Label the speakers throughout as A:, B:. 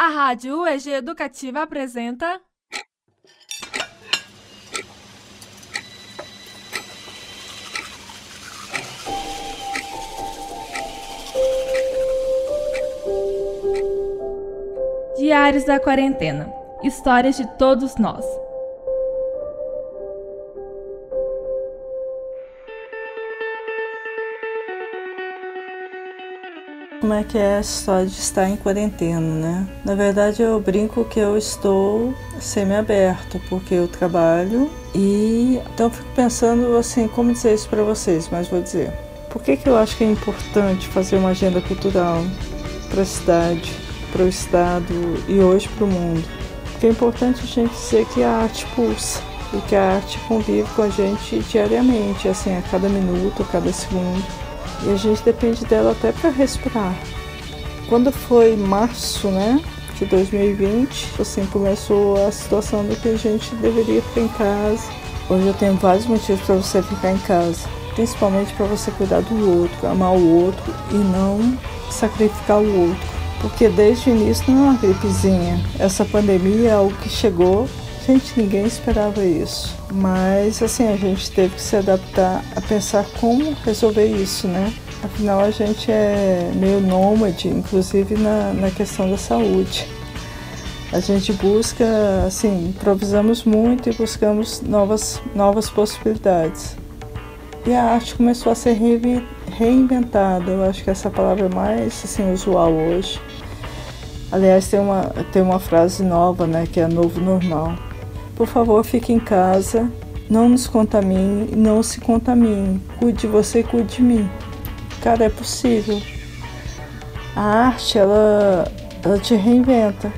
A: A Rádio UEG Educativa apresenta. Diários da Quarentena Histórias de todos nós.
B: Como é que é a história de estar em quarentena, né? Na verdade, eu brinco que eu estou semi-aberto, porque eu trabalho e então eu fico pensando assim, como dizer isso para vocês, mas vou dizer. Por que, que eu acho que é importante fazer uma agenda cultural para a cidade, para o estado e hoje para o mundo? Porque é importante a gente dizer que a arte pulsa e que a arte convive com a gente diariamente, assim, a cada minuto, a cada segundo e a gente depende dela até para respirar. Quando foi março, né, de 2020, assim começou a situação de que a gente deveria ficar em casa. Hoje eu tenho vários motivos para você ficar em casa, principalmente para você cuidar do outro, amar o outro e não sacrificar o outro. Porque desde o início não é uma gripezinha. Essa pandemia é algo que chegou Gente, ninguém esperava isso. Mas assim, a gente teve que se adaptar a pensar como resolver isso, né? Afinal, a gente é meio nômade, inclusive na, na questão da saúde. A gente busca, assim, improvisamos muito e buscamos novas, novas possibilidades. E a arte começou a ser reinventada. Eu acho que essa palavra é mais assim, usual hoje. Aliás, tem uma, tem uma frase nova, né, que é novo normal. Por favor, fique em casa, não nos contamine, não se contamine. Cuide de você, cuide de mim. Cara, é possível. A arte, ela, ela te reinventa.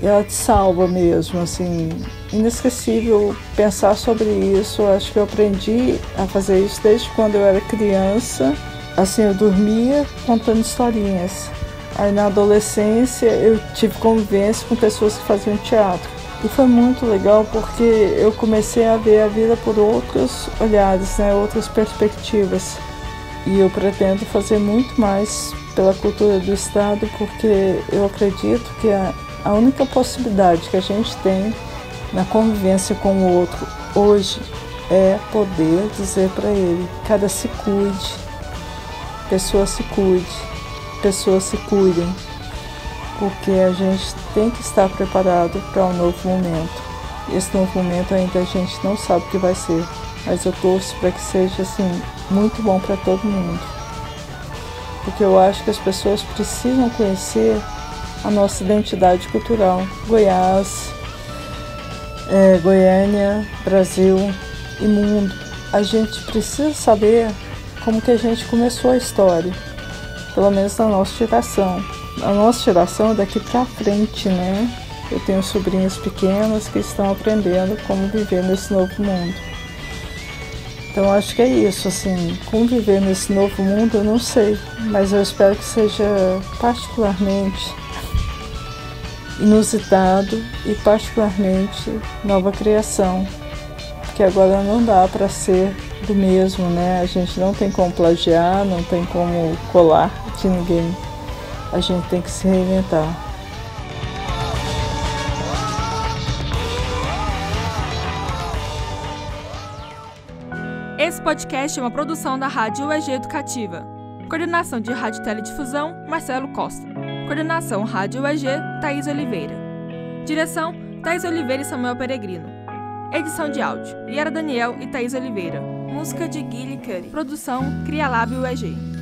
B: Ela te salva mesmo, assim. Inesquecível pensar sobre isso. Acho que eu aprendi a fazer isso desde quando eu era criança. Assim, eu dormia contando historinhas. Aí na adolescência eu tive convivência com pessoas que faziam teatro. E foi muito legal porque eu comecei a ver a vida por outros olhares, né, outras perspectivas. E eu pretendo fazer muito mais pela cultura do Estado porque eu acredito que a, a única possibilidade que a gente tem na convivência com o outro hoje é poder dizer para ele: cada se cuide, pessoa se cuide, pessoas se cuidem porque a gente tem que estar preparado para um novo momento. Esse novo momento ainda a gente não sabe o que vai ser, mas eu torço para que seja assim muito bom para todo mundo. Porque eu acho que as pessoas precisam conhecer a nossa identidade cultural, Goiás, é, Goiânia, Brasil e mundo. A gente precisa saber como que a gente começou a história, pelo menos na nossa geração a nossa geração é daqui para frente, né? Eu tenho sobrinhos pequenos que estão aprendendo como viver nesse novo mundo. Então acho que é isso, assim, como viver nesse novo mundo eu não sei, mas eu espero que seja particularmente inusitado e particularmente nova criação, porque agora não dá para ser do mesmo, né? A gente não tem como plagiar, não tem como colar de ninguém a gente tem que se reinventar.
A: Esse podcast é uma produção da Rádio UEG Educativa. Coordenação de Rádio Teledifusão, Marcelo Costa. Coordenação Rádio UEG, Thaís Oliveira. Direção, Thaís Oliveira e Samuel Peregrino. Edição de áudio, Yara Daniel e Thaís Oliveira. Música de Guilherme Curry. Produção, Cria Lab UEG.